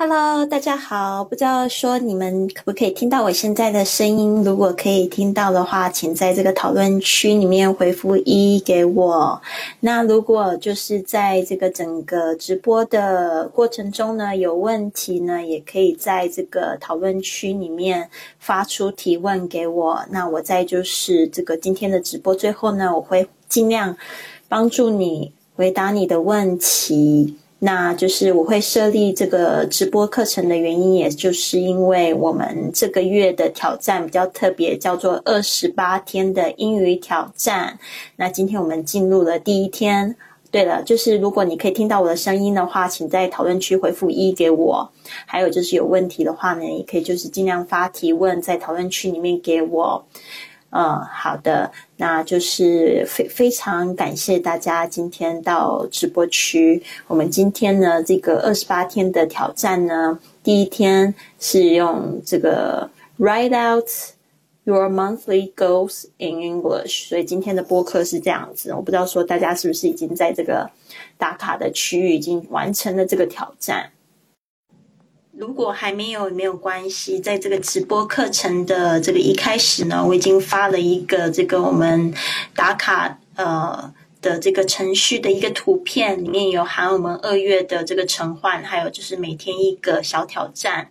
Hello，大家好。不知道说你们可不可以听到我现在的声音？如果可以听到的话，请在这个讨论区里面回复一给我。那如果就是在这个整个直播的过程中呢，有问题呢，也可以在这个讨论区里面发出提问给我。那我在就是这个今天的直播最后呢，我会尽量帮助你回答你的问题。那就是我会设立这个直播课程的原因，也就是因为我们这个月的挑战比较特别，叫做二十八天的英语挑战。那今天我们进入了第一天。对了，就是如果你可以听到我的声音的话，请在讨论区回复一给我。还有就是有问题的话呢，也可以就是尽量发提问在讨论区里面给我。嗯，好的，那就是非非常感谢大家今天到直播区。我们今天呢，这个二十八天的挑战呢，第一天是用这个 write out your monthly goals in English，所以今天的播客是这样子。我不知道说大家是不是已经在这个打卡的区域已经完成了这个挑战。如果还没有没有关系，在这个直播课程的这个一开始呢，我已经发了一个这个我们打卡呃。的这个程序的一个图片里面有含我们二月的这个晨换，还有就是每天一个小挑战。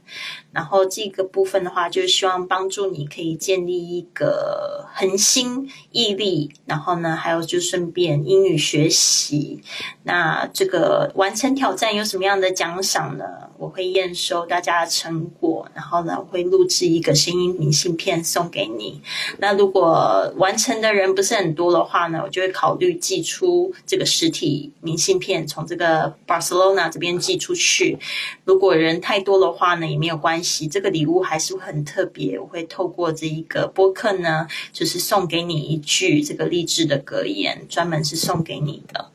然后这个部分的话，就是希望帮助你可以建立一个恒心毅力。然后呢，还有就顺便英语学习。那这个完成挑战有什么样的奖赏呢？我会验收大家的成果，然后呢会录制一个声音明信片送给你。那如果完成的人不是很多的话呢，我就会考虑寄。寄出这个实体明信片，从这个 Barcelona 这边寄出去。如果人太多的话呢，也没有关系，这个礼物还是很特别。我会透过这一个播客呢，就是送给你一句这个励志的格言，专门是送给你的。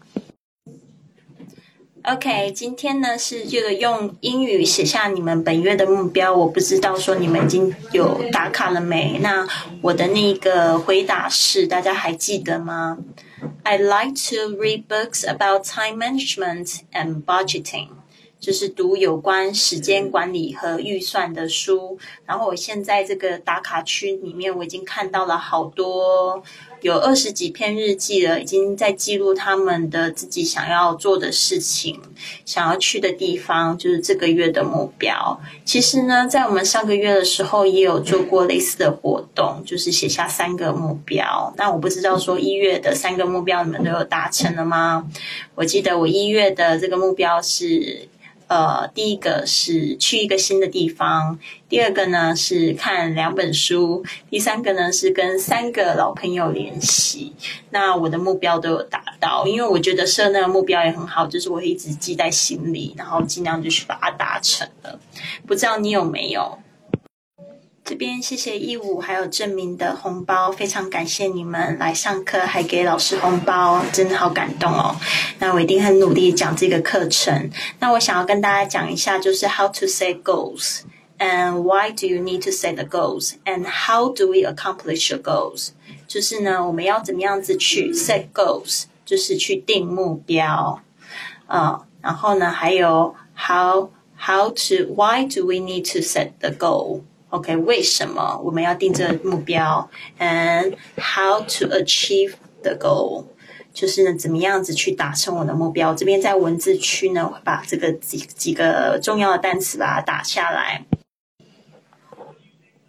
OK，今天呢是这个用英语写下你们本月的目标。我不知道说你们已经有打卡了没？那我的那个回答是，大家还记得吗？I like to read books about time management and budgeting，就是读有关时间管理和预算的书。然后我现在这个打卡区里面，我已经看到了好多。有二十几篇日记了，已经在记录他们的自己想要做的事情，想要去的地方，就是这个月的目标。其实呢，在我们上个月的时候也有做过类似的活动，就是写下三个目标。那我不知道说一月的三个目标你们都有达成了吗？我记得我一月的这个目标是。呃，第一个是去一个新的地方，第二个呢是看两本书，第三个呢是跟三个老朋友联系。那我的目标都有达到，因为我觉得设那个目标也很好，就是我一直记在心里，然后尽量就去把它达成了。不知道你有没有？这边谢谢义武还有证明的红包，非常感谢你们来上课还给老师红包，真的好感动哦。那我一定很努力讲这个课程。那我想要跟大家讲一下，就是 how to set goals and why do you need to set the goals and how do we accomplish your goals？就是呢，我们要怎么样子去 set goals，就是去定目标啊。然后呢，还有 how how to why do we need to set the goal？OK，为什么我们要定这个目标？And how to achieve the goal？就是呢，怎么样子去达成我的目标？这边在文字区呢，我会把这个几几个重要的单词把它打下来。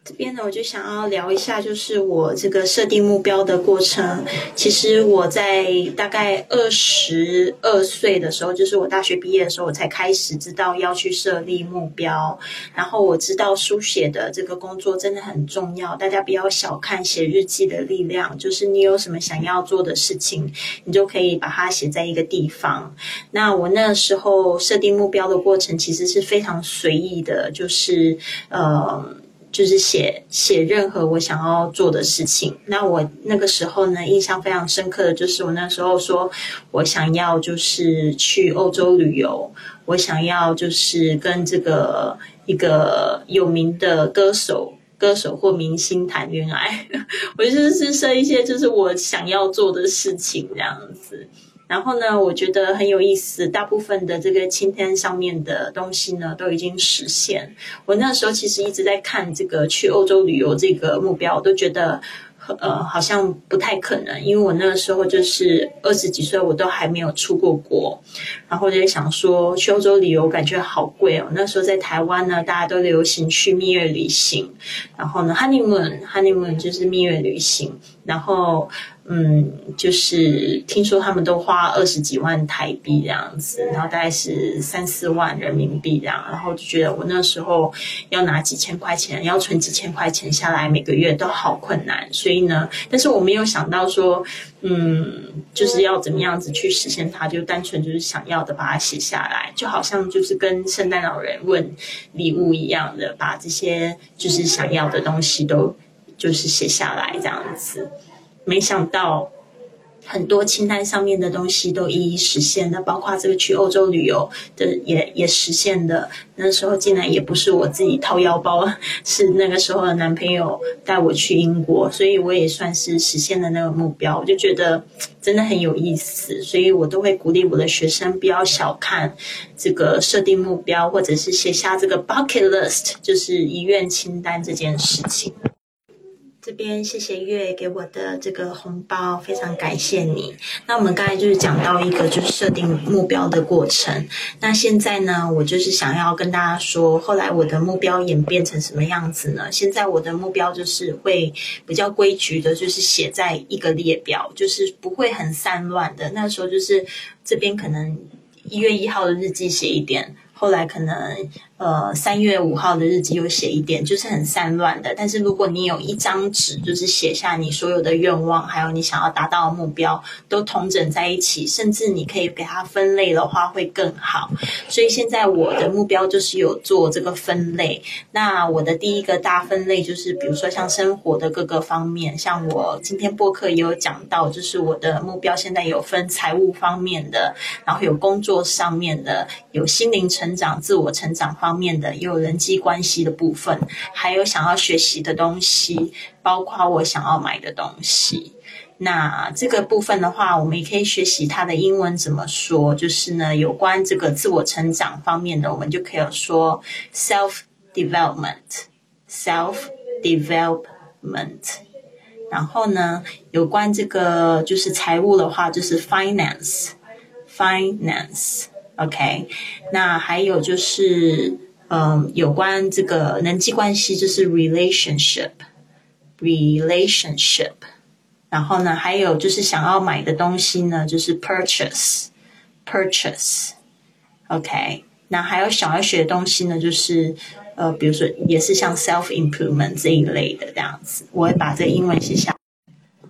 这边呢，我就想要聊一下，就是我这个设定目标的过程。其实我在大概二十二岁的时候，就是我大学毕业的时候，我才开始知道要去设立目标。然后我知道书写的这个工作真的很重要，大家不要小看写日记的力量。就是你有什么想要做的事情，你就可以把它写在一个地方。那我那时候设定目标的过程其实是非常随意的，就是呃。就是写写任何我想要做的事情。那我那个时候呢，印象非常深刻的就是我那时候说，我想要就是去欧洲旅游，我想要就是跟这个一个有名的歌手、歌手或明星谈恋爱。我就是设一些就是我想要做的事情这样子。然后呢，我觉得很有意思，大部分的这个清单上面的东西呢，都已经实现。我那时候其实一直在看这个去欧洲旅游这个目标，我都觉得。呃，好像不太可能，因为我那个时候就是二十几岁，我都还没有出过国，然后就想说去欧洲旅游，感觉好贵哦。那时候在台湾呢，大家都流行去蜜月旅行，然后呢，honeymoon，honeymoon 就是蜜月旅行，然后。嗯，就是听说他们都花二十几万台币这样子，然后大概是三四万人民币这样，然后就觉得我那时候要拿几千块钱，要存几千块钱下来，每个月都好困难。所以呢，但是我没有想到说，嗯，就是要怎么样子去实现它，就单纯就是想要的把它写下来，就好像就是跟圣诞老人问礼物一样的，把这些就是想要的东西都就是写下来这样子。没想到很多清单上面的东西都一一实现了，包括这个去欧洲旅游的也也实现的。那时候竟然也不是我自己掏腰包，是那个时候的男朋友带我去英国，所以我也算是实现了那个目标。我就觉得真的很有意思，所以我都会鼓励我的学生不要小看这个设定目标，或者是写下这个 bucket list，就是遗愿清单这件事情。这边谢谢月给我的这个红包，非常感谢你。那我们刚才就是讲到一个就是设定目标的过程。那现在呢，我就是想要跟大家说，后来我的目标演变成什么样子呢？现在我的目标就是会比较规矩的，就是写在一个列表，就是不会很散乱的。那时候就是这边可能一月一号的日记写一点，后来可能。呃，三月五号的日记又写一点，就是很散乱的。但是如果你有一张纸，就是写下你所有的愿望，还有你想要达到的目标，都统整在一起，甚至你可以给它分类的话，会更好。所以现在我的目标就是有做这个分类。那我的第一个大分类就是，比如说像生活的各个方面，像我今天播客也有讲到，就是我的目标现在有分财务方面的，然后有工作上面的，有心灵成长、自我成长方。方面的也有人际关系的部分，还有想要学习的东西，包括我想要买的东西。那这个部分的话，我们也可以学习它的英文怎么说。就是呢，有关这个自我成长方面的，我们就可以说 self development，self development。然后呢，有关这个就是财务的话，就是 finance，finance。OK，那还有就是，嗯，有关这个人际关系，就是 relationship，relationship。然后呢，还有就是想要买的东西呢，就是 purchase，purchase。OK，那还有想要学的东西呢，就是呃，比如说也是像 self improvement 这一类的这样子，我会把这英文写下。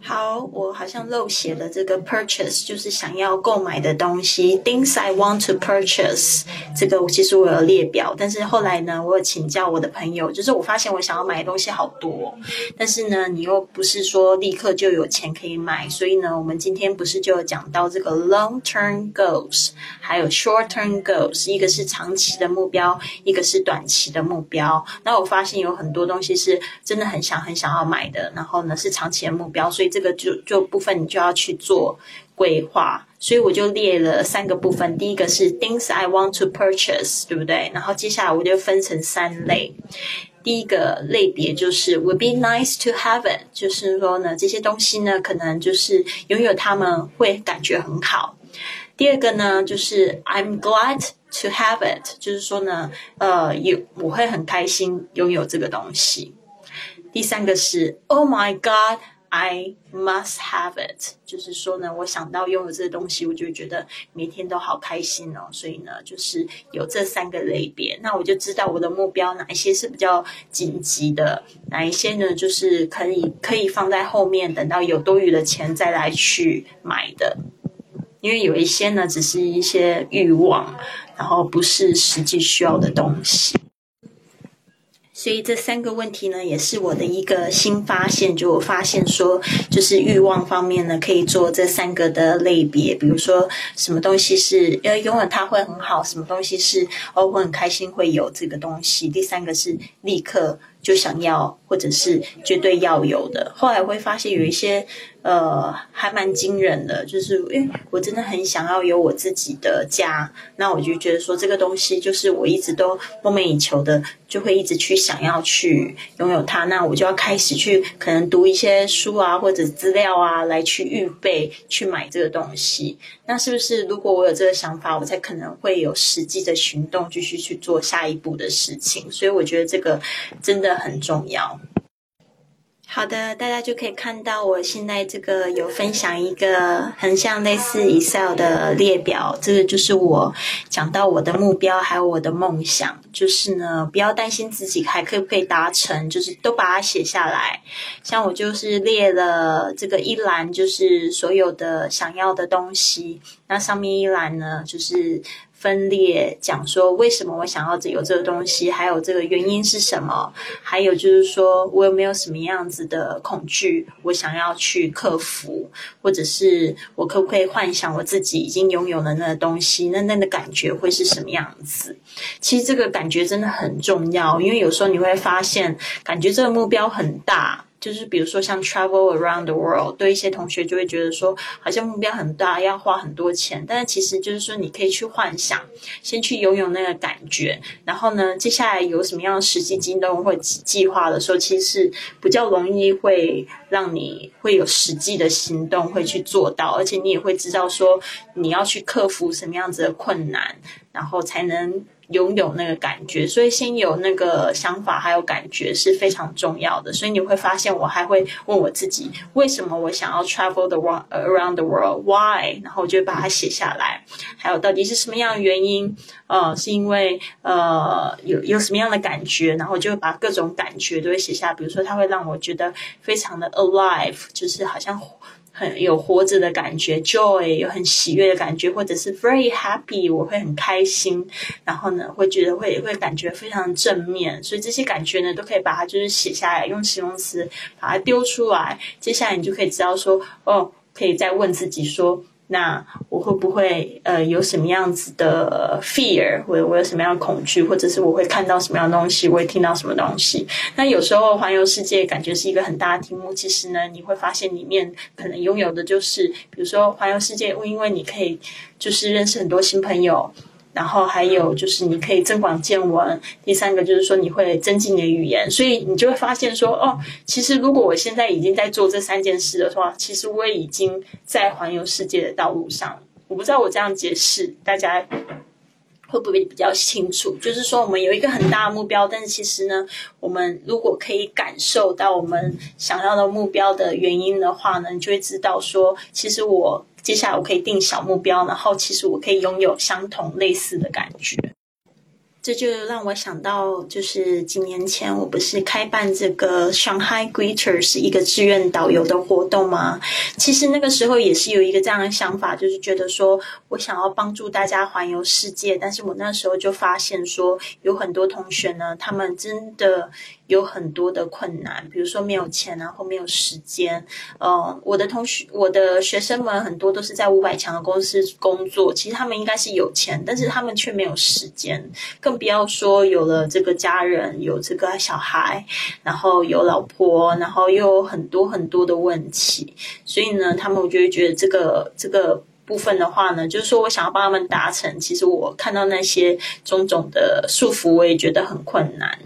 好，我好像漏写了这个 purchase，就是想要购买的东西，things I want to purchase。这个其实我有列表，但是后来呢，我有请教我的朋友，就是我发现我想要买的东西好多，但是呢，你又不是说立刻就有钱可以买，所以呢，我们今天不是就有讲到这个 long term goals，还有 short term goals，一个是长期的目标，一个是短期的目标。那我发现有很多东西是真的很想很想要买的，然后呢是长期的目标，所以。这个就就部分你就要去做规划，所以我就列了三个部分。第一个是 things I want to purchase，对不对？然后接下来我就分成三类。第一个类别就是 would be nice to have it，就是说呢，这些东西呢，可能就是拥有它们会感觉很好。第二个呢，就是 I'm glad to have it，就是说呢，呃，有我会很开心拥有这个东西。第三个是 Oh my God。I must have it，就是说呢，我想到拥有这个东西，我就觉得每天都好开心哦。所以呢，就是有这三个类别，那我就知道我的目标哪一些是比较紧急的，哪一些呢，就是可以可以放在后面，等到有多余的钱再来去买的。因为有一些呢，只是一些欲望，然后不是实际需要的东西。所以这三个问题呢，也是我的一个新发现。就我发现说，就是欲望方面呢，可以做这三个的类别。比如说，什么东西是呃拥有它会很好，什么东西是哦我很开心会有这个东西。第三个是立刻就想要，或者是绝对要有的。后来会发现有一些。呃，还蛮惊人的，就是因为我真的很想要有我自己的家，那我就觉得说这个东西就是我一直都梦寐以求的，就会一直去想要去拥有它。那我就要开始去可能读一些书啊，或者资料啊，来去预备去买这个东西。那是不是如果我有这个想法，我才可能会有实际的行动，继续去做下一步的事情？所以我觉得这个真的很重要。好的，大家就可以看到我现在这个有分享一个很像类似 Excel 的列表，这个就是我讲到我的目标还有我的梦想，就是呢不要担心自己还可以不可以达成，就是都把它写下来。像我就是列了这个一栏，就是所有的想要的东西，那上面一栏呢就是。分裂讲说为什么我想要有这个东西，还有这个原因是什么？还有就是说我有没有什么样子的恐惧，我想要去克服，或者是我可不可以幻想我自己已经拥有了那个东西？那那的感觉会是什么样子？其实这个感觉真的很重要，因为有时候你会发现，感觉这个目标很大。就是比如说像 travel around the world，对一些同学就会觉得说好像目标很大，要花很多钱。但是其实就是说你可以去幻想，先去拥有那个感觉，然后呢，接下来有什么样的实际行动或计划的时候，其实是比较容易会让你会有实际的行动会去做到，而且你也会知道说你要去克服什么样子的困难，然后才能。拥有那个感觉，所以先有那个想法还有感觉是非常重要的。所以你会发现，我还会问我自己，为什么我想要 travel the world around the world？Why？然后我就把它写下来。还有到底是什么样的原因？呃，是因为呃有有什么样的感觉？然后就会把各种感觉都会写下。比如说，它会让我觉得非常的 alive，就是好像。有活着的感觉，joy 有很喜悦的感觉，或者是 very happy，我会很开心，然后呢，会觉得会会感觉非常正面，所以这些感觉呢，都可以把它就是写下来，用形容词把它丢出来，接下来你就可以知道说，哦，可以再问自己说。那我会不会呃有什么样子的 fear，或者我有什么样的恐惧，或者是我会看到什么样的东西，我会听到什么东西？那有时候环游世界感觉是一个很大的题目，其实呢，你会发现里面可能拥有的就是，比如说环游世界，因为你可以就是认识很多新朋友。然后还有就是你可以增广见闻，第三个就是说你会增进你的语言，所以你就会发现说哦，其实如果我现在已经在做这三件事的话，其实我也已经在环游世界的道路上。我不知道我这样解释大家会不会比较清楚？就是说我们有一个很大的目标，但是其实呢，我们如果可以感受到我们想要的目标的原因的话呢，你就会知道说，其实我。接下来我可以定小目标，然后其实我可以拥有相同类似的感觉。这就让我想到，就是几年前我不是开办这个 Shanghai Greeters 一个志愿导游的活动吗？其实那个时候也是有一个这样的想法，就是觉得说我想要帮助大家环游世界，但是我那时候就发现说，有很多同学呢，他们真的。有很多的困难，比如说没有钱啊，或没有时间。嗯，我的同学、我的学生们很多都是在五百强的公司工作，其实他们应该是有钱，但是他们却没有时间，更不要说有了这个家人，有这个小孩，然后有老婆，然后又有很多很多的问题。所以呢，他们我就会觉得这个这个。部分的话呢，就是说我想要帮他们达成，其实我看到那些种种的束缚，我也觉得很困难，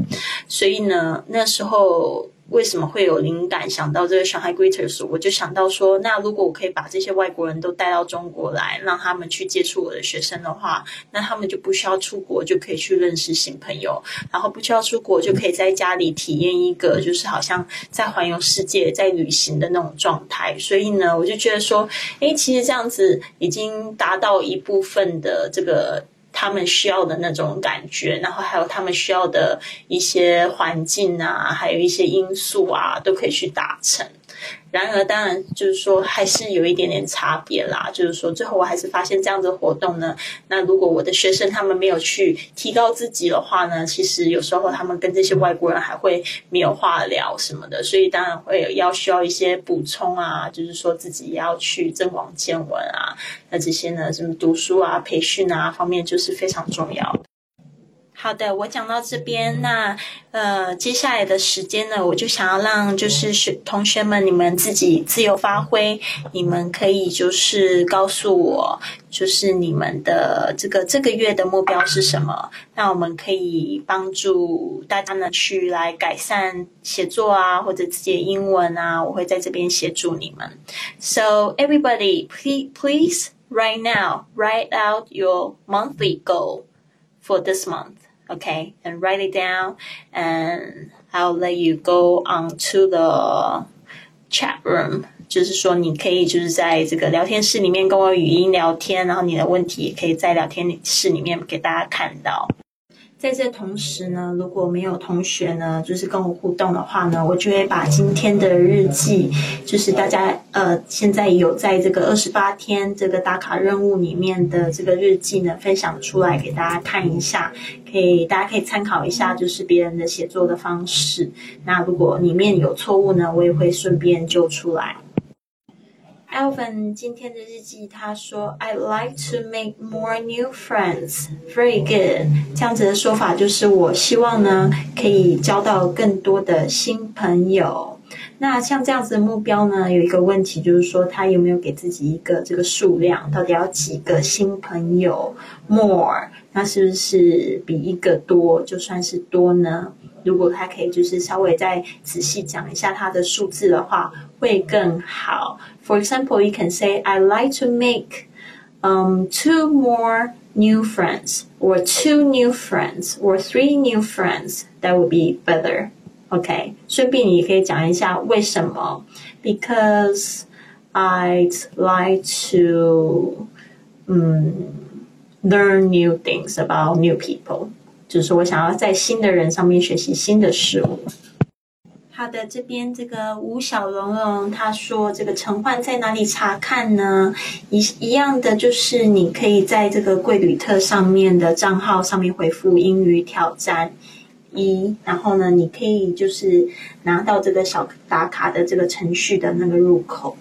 所以呢，那时候。为什么会有灵感想到这个上海 Greeters？我就想到说，那如果我可以把这些外国人都带到中国来，让他们去接触我的学生的话，那他们就不需要出国，就可以去认识新朋友，然后不需要出国，就可以在家里体验一个就是好像在环游世界、在旅行的那种状态。所以呢，我就觉得说，诶，其实这样子已经达到一部分的这个。他们需要的那种感觉，然后还有他们需要的一些环境啊，还有一些因素啊，都可以去达成。然而，当然就是说，还是有一点点差别啦。就是说，最后我还是发现这样子活动呢，那如果我的学生他们没有去提高自己的话呢，其实有时候他们跟这些外国人还会没有话聊什么的。所以，当然会要需要一些补充啊，就是说自己要去增广见闻啊。那这些呢，什么读书啊、培训啊方面，就是非常重要。好的，我讲到这边，那呃，接下来的时间呢，我就想要让就是学同学们你们自己自由发挥，你们可以就是告诉我，就是你们的这个这个月的目标是什么？那我们可以帮助大家呢去来改善写作啊，或者自己的英文啊，我会在这边协助你们。So everybody, please please right now write out your monthly goal for this month. okay, and write it down, and I'll let you go on to the chat room. 就是说，你可以就是在这个聊天室里面跟我语音聊天，然后你的问题也可以在聊天室里面给大家看到。 在这同时呢，如果没有同学呢，就是跟我互动的话呢，我就会把今天的日记，就是大家呃现在有在这个二十八天这个打卡任务里面的这个日记呢，分享出来给大家看一下，可以大家可以参考一下，就是别人的写作的方式。那如果里面有错误呢，我也会顺便揪出来。Alvin 今天的日记，他说：“I like to make more new friends. Very good。”这样子的说法就是，我希望呢，可以交到更多的新朋友。那像这样子的目标呢，有一个问题就是说，他有没有给自己一个这个数量？到底要几个新朋友？More，那是不是比一个多就算是多呢？如果他可以就是稍微再仔细讲一下他的数字的话，会更好。For example, you can say, "I like to make um two more new friends, or two new friends, or three new friends." That would be better. OK，顺便你可以讲一下为什么？Because I'd like to um learn new things about new people. 就是我想要在新的人上面学习新的事物。好的，这边这个吴小蓉蓉他说，这个陈焕在哪里查看呢？一一样的，就是你可以在这个贵旅特上面的账号上面回复英语挑战一，然后呢，你可以就是拿到这个小打卡的这个程序的那个入口。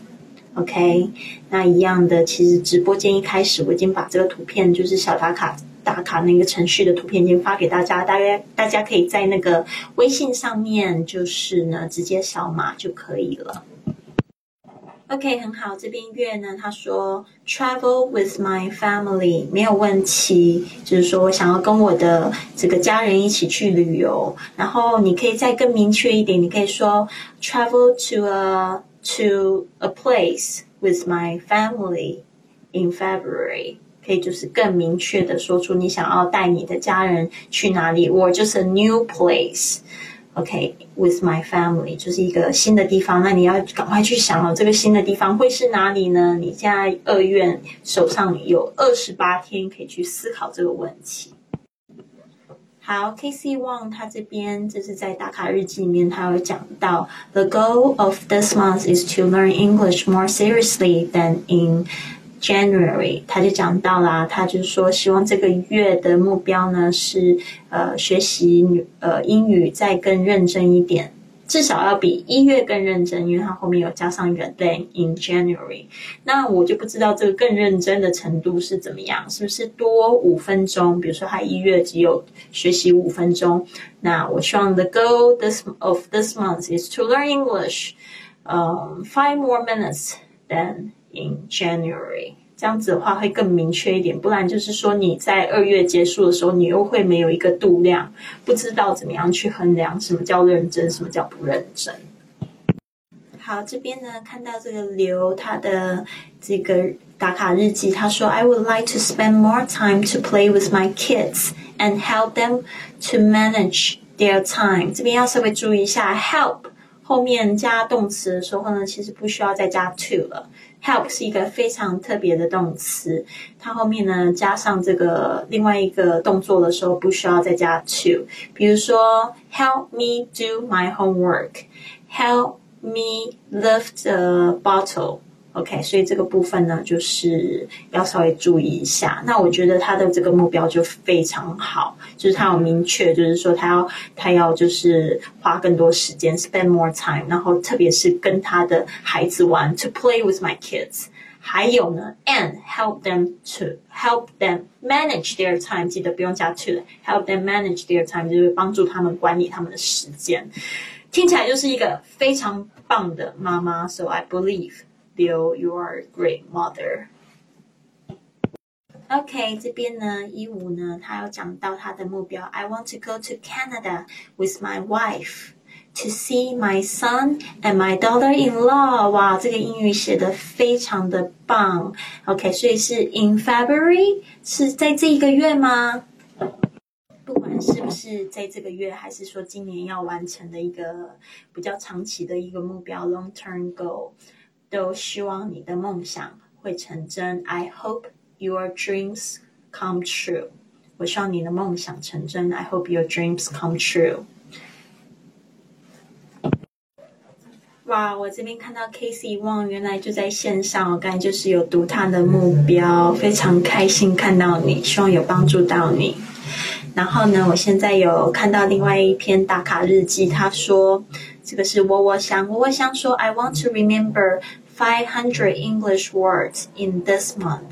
OK，那一样的，其实直播间一开始我已经把这个图片就是小打卡。打卡那个程序的图片已经发给大家，大约大家可以在那个微信上面，就是呢直接扫码就可以了。OK，很好，这边月呢他说 travel with my family 没有问题，就是说我想要跟我的这个家人一起去旅游，然后你可以再更明确一点，你可以说 travel to a to a place with my family in February。可以就是更明确的说出你想要带你的家人去哪里，或就是 a new place，OK，with my family，就是一个新的地方。那你要赶快去想哦，这个新的地方会是哪里呢？你现在二院手上有二十八天可以去思考这个问题。好，K C Wang 他这边就是在打卡日记里面，他有讲到，The goal of this month is to learn English more seriously than in January，他就讲到啦，他就说希望这个月的目标呢是呃学习呃英语再更认真一点，至少要比一月更认真，因为他后面有加上一个 then in January。那我就不知道这个更认真的程度是怎么样，是不是多五分钟？比如说他一月只有学习五分钟，那我希望 the goal this of this month is to learn English，嗯，five more minutes than。In January，这样子的话会更明确一点，不然就是说你在二月结束的时候，你又会没有一个度量，不知道怎么样去衡量什么叫认真，什么叫不认真。好，这边呢看到这个刘他的这个打卡日记，他说：“I would like to spend more time to play with my kids and help them to manage their time。”这边要稍微注意一下，help 后面加动词的时候呢，其实不需要再加 to 了。Help 是一个非常特别的动词，它后面呢加上这个另外一个动作的时候，不需要再加 to。比如说，Help me do my homework，Help me lift the bottle。OK，所以这个部分呢，就是要稍微注意一下。那我觉得他的这个目标就非常好，就是他有明确，就是说他要他要就是花更多时间，spend more time，然后特别是跟他的孩子玩，to play with my kids。还有呢，and help them to help them manage their time。记得不用加 to，help them manage their time 就是帮助他们管理他们的时间。听起来就是一个非常棒的妈妈。So I believe Bill, you are a great mother. OK，这边呢，一五呢，他有讲到他的目标。I want to go to Canada with my wife to see my son and my daughter-in-law。哇，这个英语写的非常的棒。OK，所以是 in February，是在这一个月吗？不管是不是在这个月，还是说今年要完成的一个比较长期的一个目标 （long-term goal）， 都希望你的梦想会成真。I hope your dreams come true。我希望你的梦想成真。I hope your dreams come true。哇，我这边看到 Casey Wang 原来就在线上，我刚才就是有读他的目标，非常开心看到你，希望有帮助到你。然后呢，我现在有看到另外一篇打卡日记，他说这个是窝窝香，窝窝香说 I want to remember five hundred English words in this month。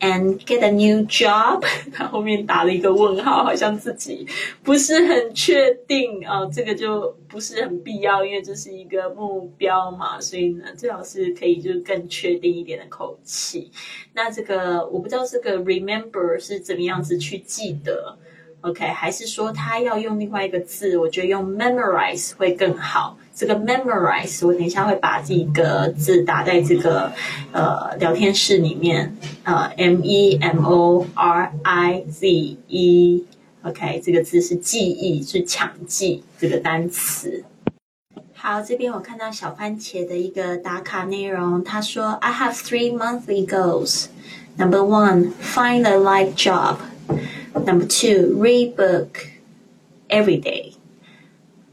and get a new job，他后面打了一个问号，好像自己不是很确定啊，这个就不是很必要，因为这是一个目标嘛，所以呢，最好是可以就是更确定一点的口气。那这个我不知道这个 remember 是怎么样子去记得。OK，还是说他要用另外一个字？我觉得用 memorize 会更好。这个 memorize，我等一下会把这个字打在这个呃聊天室里面。呃，m e m o r i z e。OK，这个字是记忆，是抢记这个单词。好，这边我看到小番茄的一个打卡内容，他说：“I have three monthly goals. Number one, find a life job.” Number two, read book every day.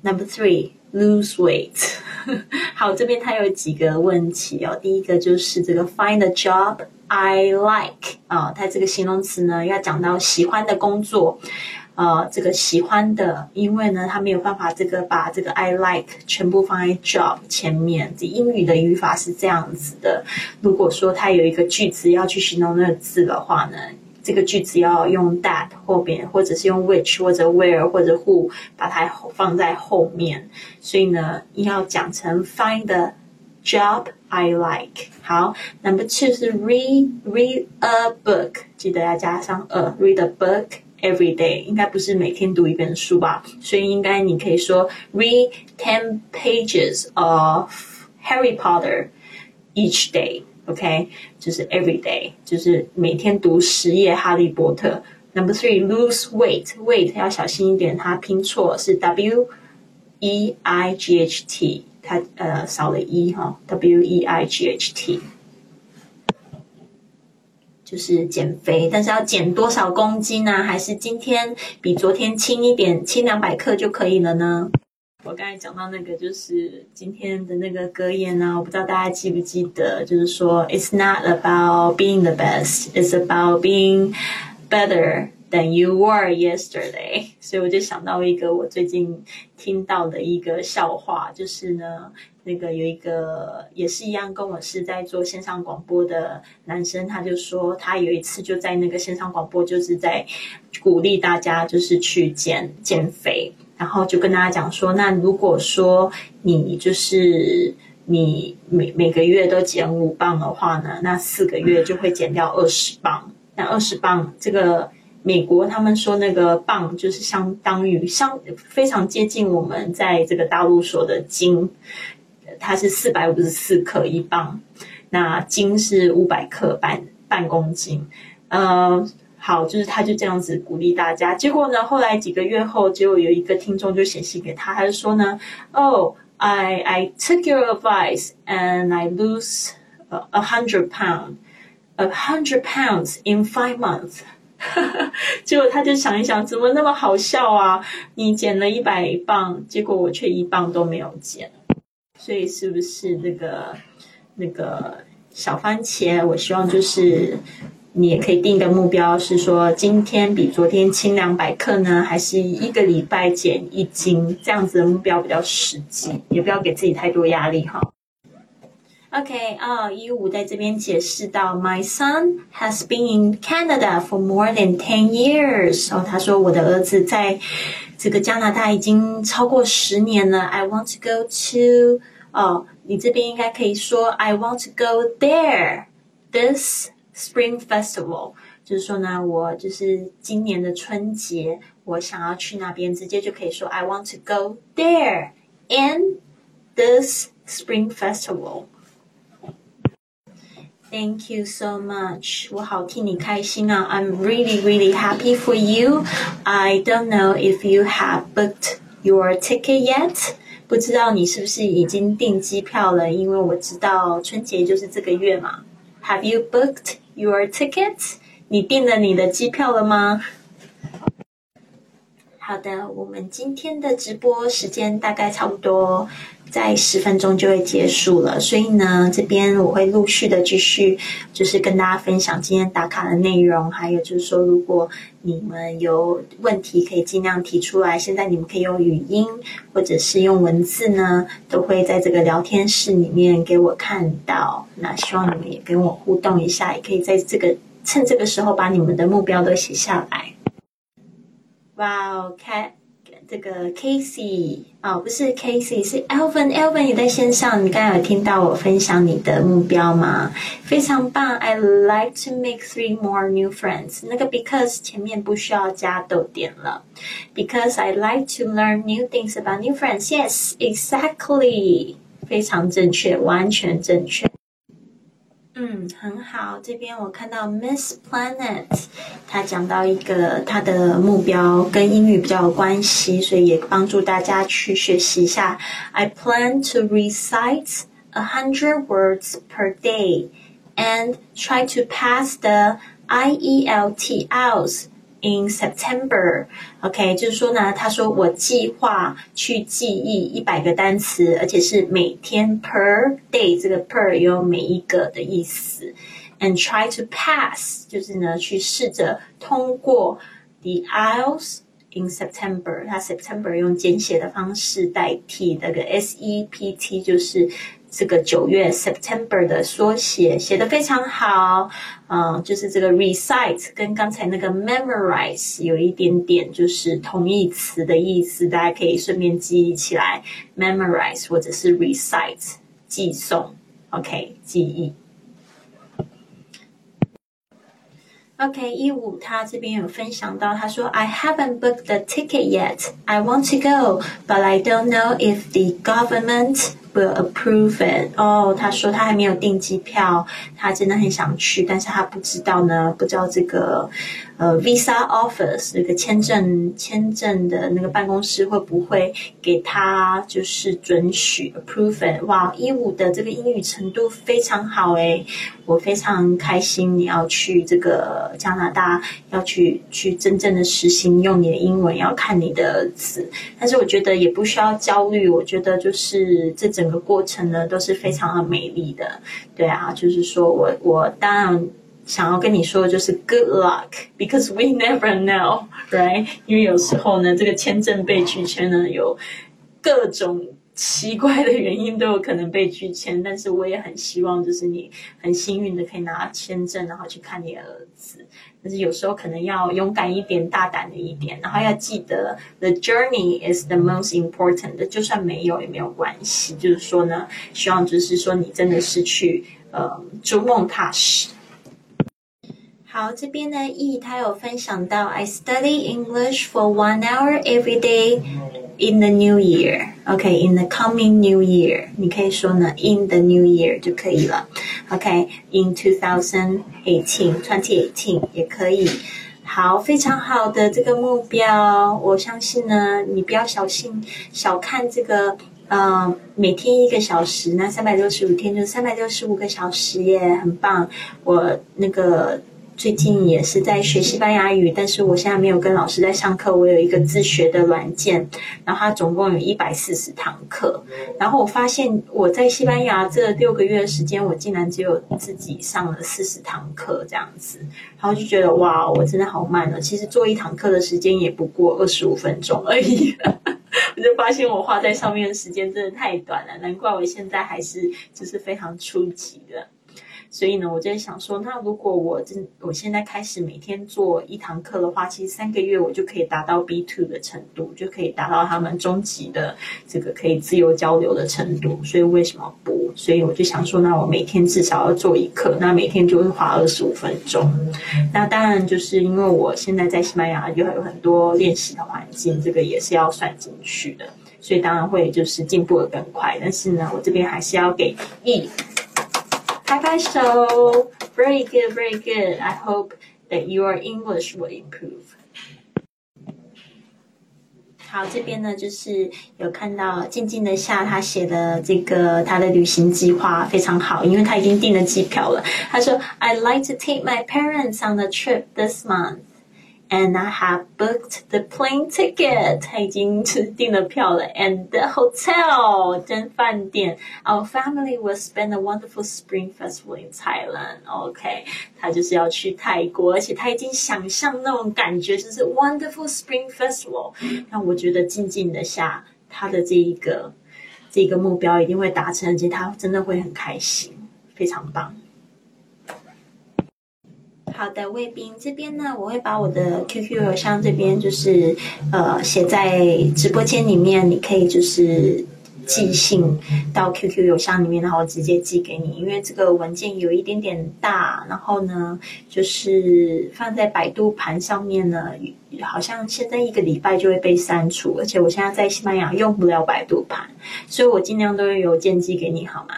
Number three, lose weight. 好，这边它有几个问题哦。第一个就是这个 find a job I like 啊，它这个形容词呢要讲到喜欢的工作，呃，这个喜欢的，因为呢它没有办法这个把这个 I like 全部放在 job 前面。这英语的语法是这样子的。如果说它有一个句子要去形容那个字的话呢？这个句子要用 that 后边，或者是用 which 或者 where 或者 who 把它放在后面，所以呢，要讲成 find the job I like。好，Number two 是 read read a book，记得要加上 a read a book every day，应该不是每天读一本书吧？所以应该你可以说 read ten pages of Harry Potter each day。 OK，就是 every day，就是每天读十页《哈利波特》。Number three, lose weight. Weight 要小心一点，它拼错是 W E I G H T，它呃少了 E 哈，W E I G H T，就是减肥，但是要减多少公斤呢？还是今天比昨天轻一点，轻两百克就可以了呢？我刚才讲到那个，就是今天的那个格言呢，我不知道大家记不记得，就是说，It's not about being the best, it's about being better than you were yesterday。所以我就想到一个我最近听到的一个笑话，就是呢，那个有一个也是一样跟我是在做线上广播的男生，他就说他有一次就在那个线上广播，就是在鼓励大家就是去减减肥。然后就跟大家讲说，那如果说你就是你每每个月都减五磅的话呢，那四个月就会减掉二十磅。那二十磅，这个美国他们说那个磅就是相当于相非常接近我们在这个大陆说的斤，它是四百五十四克一磅，那斤是五百克半半公斤，呃。好，就是他就这样子鼓励大家。结果呢，后来几个月后，结果有一个听众就写信给他，他就说呢：“Oh, I I took your advice and I lose a hundred pound, a hundred pounds in five months。”结果他就想一想，怎么那么好笑啊？你减了一百磅，结果我却一磅都没有减。所以是不是那个那个小番茄？我希望就是。你也可以定一个目标，是说今天比昨天轻两百克呢，还是一个礼拜减一斤？这样子的目标比较实际，也不要给自己太多压力哈。OK，哦，一五在这边解释到，My son has been in Canada for more than ten years。哦，他说我的儿子在这个加拿大已经超过十年了。I want to go to，哦，你这边应该可以说 I want to go there this spring festival。就是说呢，我就是今年的春节，我想要去那边，直接就可以说 I want to go there in this spring festival。Thank you so much. 我好替你开心啊！I'm really, really happy for you. I don't know if you have booked your ticket yet. 不知道你是不是已经订机票了？因为我知道春节就是这个月嘛。Have you booked your tickets？你订了你的机票了吗？好的，我们今天的直播时间大概差不多。在十分钟就会结束了，所以呢，这边我会陆续的继续，就是跟大家分享今天打卡的内容，还有就是说，如果你们有问题，可以尽量提出来。现在你们可以用语音或者是用文字呢，都会在这个聊天室里面给我看到。那希望你们也跟我互动一下，也可以在这个趁这个时候把你们的目标都写下来。哇哦，开！这个 Casey 哦，不是 Casey，是 Alvin。Alvin 你在线上，你刚刚有听到我分享你的目标吗？非常棒！I like to make three more new friends。那个 because 前面不需要加逗点了，because I like to learn new things about new friends。Yes，exactly，非常正确，完全正确。 嗯，很好。这边我看到 Miss Planet，他讲到一个他的目标跟英语比较有关系，所以也帮助大家去学习一下。I plan to recite a hundred words per day and try to pass the IELTS In September，OK，就是说呢，他说我计划去记忆一百个单词，而且是每天 per day，这个 per 有每一个的意思。And try to pass，就是呢，去试着通过 the IELTS in September。它 September 用简写的方式代替那个 SEPT，就是。这个九月 September 的缩写写的非常好，嗯，就是这个 recite 跟刚才那个 memorize 有一点点就是同义词的意思，大家可以顺便记忆起来 memorize 或者是 recite 记诵，OK 记忆。OK，一五他这边有分享到，他说 I haven't booked the ticket yet. I want to go, but I don't know if the government will approve it。哦，他说他还没有订机票，他真的很想去，但是他不知道呢，不知道这个呃 visa office 那个签证签证的那个办公室会不会给他就是准许 approve it。哇，一五的这个英语程度非常好诶，我非常开心你要去这个加拿大，要去去真正的实行用你的英文，要看你的词，但是我觉得也不需要焦虑，我觉得就是这整整个过程呢都是非常的美丽的，对啊，就是说我我当然想要跟你说的就是 good luck，because we never know，right？因为有时候呢，这个签证被拒签呢，有各种奇怪的原因都有可能被拒签，但是我也很希望就是你很幸运的可以拿签证，然后去看你儿子。但是有时候可能要勇敢一点、大胆的一点，然后要记得，the journey is the most important，就算没有也没有关系。就是说呢，希望就是说你真的是去呃逐梦踏实。好，这边呢，E 他有分享到，I study English for one hour every day in the new year. Okay, in the coming new year，你可以说呢，in the new year 就可以了。OK，in two thousand eighteen, twenty eighteen 也可以。好，非常好的这个目标，我相信呢，你不要小心小看这个，呃，每天一个小时，那三百六十五天就三百六十五个小时耶，很棒。我那个。最近也是在学西班牙语，但是我现在没有跟老师在上课。我有一个自学的软件，然后它总共有一百四十堂课。然后我发现我在西班牙这六个月的时间，我竟然只有自己上了四十堂课这样子。然后就觉得哇，我真的好慢了。其实做一堂课的时间也不过二十五分钟而已。我就发现我花在上面的时间真的太短了，难怪我现在还是就是非常初级的。所以呢，我在想说，那如果我真我现在开始每天做一堂课的话，其实三个月我就可以达到 B two 的程度，就可以达到他们中级的这个可以自由交流的程度。所以为什么不？所以我就想说，那我每天至少要做一课，那每天就会花二十五分钟。那当然就是因为我现在在西班牙就有很多练习的环境，这个也是要算进去的，所以当然会就是进步的更快。但是呢，我这边还是要给 E。拍拍手，very good, very good. I hope that your English will improve. 好，这边呢就是有看到静静的夏他写的这个他的旅行计划非常好，因为他已经订了机票了。他说，I'd like to take my parents on a trip this month. And I have booked the plane ticket，他已经是订了票了。And the hotel，跟饭店。Our family will spend a wonderful spring festival in Thailand。OK，他就是要去泰国，而且他已经想象那种感觉，就是 wonderful spring festival。那我觉得静静的下，他的这一个这个目标一定会达成，而且他真的会很开心，非常棒。 好的，卫兵这边呢，我会把我的 QQ 邮箱这边就是呃写在直播间里面，你可以就是寄信到 QQ 邮箱里面，然后直接寄给你。因为这个文件有一点点大，然后呢，就是放在百度盘上面呢，好像现在一个礼拜就会被删除，而且我现在在西班牙用不了百度盘，所以我尽量都用邮件寄给你，好吗？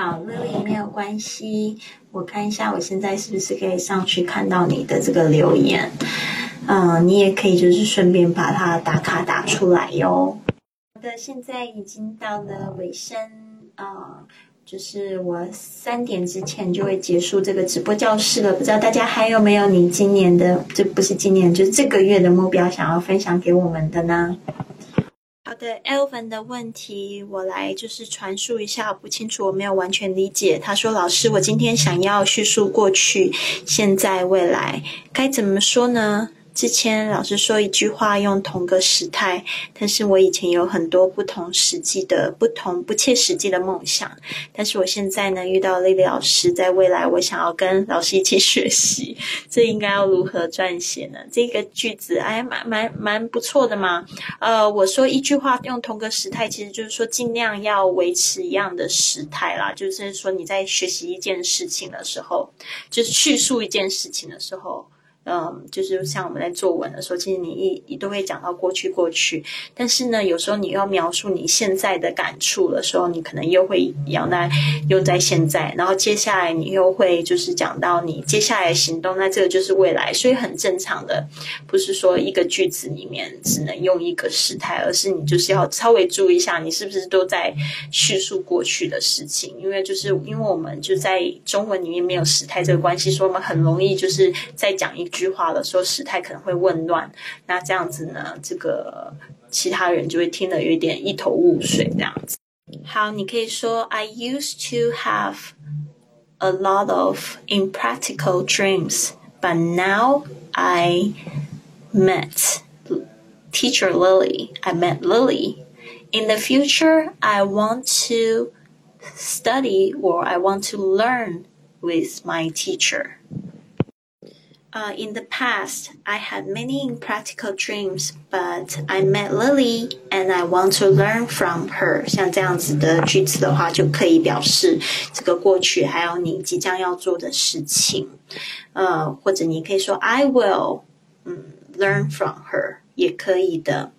好，Lily 没有关系。我看一下，我现在是不是可以上去看到你的这个留言？嗯，你也可以就是顺便把它打卡打出来哟。好的，现在已经到了尾声，啊，就是我三点之前就会结束这个直播教室了。不知道大家还有没有你今年的，这不是今年，就是这个月的目标想要分享给我们的呢？对，Elvin 的问题，我来就是传述一下，不清楚，我没有完全理解。他说：“老师，我今天想要叙述过去、现在、未来，该怎么说呢？”之前老师说一句话用同个时态，但是我以前有很多不同实际的、不同不切实际的梦想。但是我现在呢，遇到丽丽老师，在未来我想要跟老师一起学习，这应该要如何撰写呢？这个句子哎，蛮蛮蛮不错的嘛。呃，我说一句话用同个时态，其实就是说尽量要维持一样的时态啦。就是说你在学习一件事情的时候，就是叙述一件事情的时候。嗯，就是像我们在作文的时候，其实你一一都会讲到过去过去，但是呢，有时候你要描述你现在的感触的时候，你可能又会用在用在现在，然后接下来你又会就是讲到你接下来行动，那这个就是未来，所以很正常的，不是说一个句子里面只能用一个时态，而是你就是要稍微注意一下，你是不是都在叙述过去的事情，因为就是因为我们就在中文里面没有时态这个关系，所以我们很容易就是在讲一。话的时候，时态可能会混乱。那这样子呢，这个其他人就会听得有一点一头雾水。这样子，好，你可以说：“I used to have a lot of impractical dreams, but now I met teacher Lily. I met Lily. In the future, I want to study or I want to learn with my teacher.” Uh, in the past, I had many impractical dreams, but I met Lily and I want to learn from her。像这样子的句子的话，就可以表示这个过去还有你即将要做的事情。呃，或者你可以说 I will，嗯，learn from her 也可以的。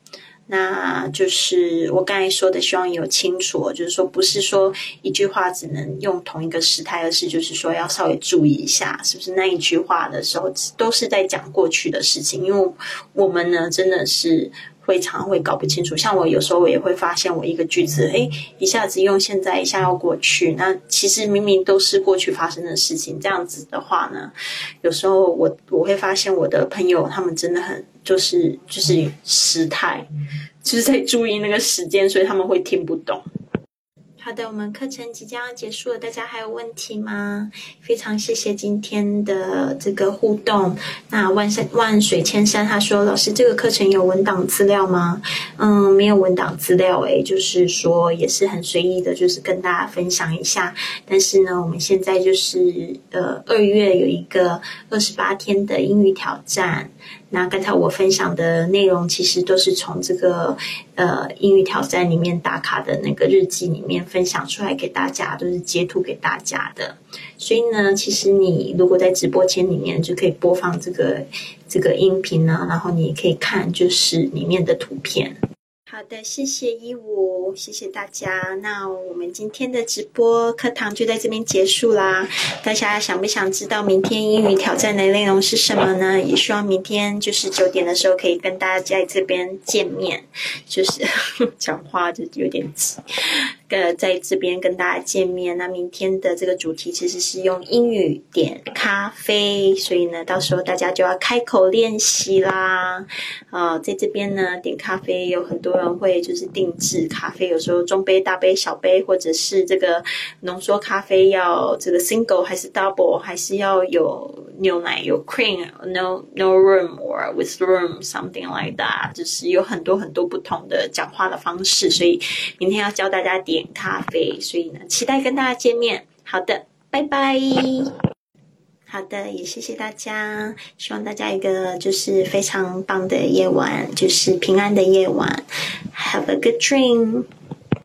那就是我刚才说的，希望有清楚，就是说不是说一句话只能用同一个时态，而是就是说要稍微注意一下，是不是那一句话的时候都是在讲过去的事情？因为我们呢，真的是会常会搞不清楚。像我有时候我也会发现，我一个句子，哎，一下子用现在，一下要过去，那其实明明都是过去发生的事情。这样子的话呢，有时候我我会发现我的朋友他们真的很。就是就是时态，就是在注意那个时间，所以他们会听不懂。好的，我们课程即将要结束了，大家还有问题吗？非常谢谢今天的这个互动。那万山万水千山他说：“老师，这个课程有文档资料吗？”嗯，没有文档资料诶，就是说也是很随意的，就是跟大家分享一下。但是呢，我们现在就是呃二月有一个二十八天的英语挑战。那刚才我分享的内容，其实都是从这个呃英语挑战里面打卡的那个日记里面分享出来给大家，都是截图给大家的。所以呢，其实你如果在直播间里面就可以播放这个这个音频呢，然后你可以看就是里面的图片。好的，谢谢一五，谢谢大家。那我们今天的直播课堂就在这边结束啦。大家想不想知道明天英语挑战的内容是什么呢？也希望明天就是九点的时候可以跟大家在这边见面。就是 讲话就有点急。呃，在这边跟大家见面。那明天的这个主题其实是用英语点咖啡，所以呢，到时候大家就要开口练习啦。啊，在这边呢，点咖啡有很多人会就是定制咖啡，有时候中杯、大杯、小杯，或者是这个浓缩咖啡要这个 single 还是 double，还是要有牛奶有 cream，no no room or with room something like that，就是有很多很多不同的讲话的方式，所以明天要教大家点。咖啡，所以呢，期待跟大家见面。好的，拜拜。好的，也谢谢大家，希望大家一个就是非常棒的夜晚，就是平安的夜晚。Have a good dream.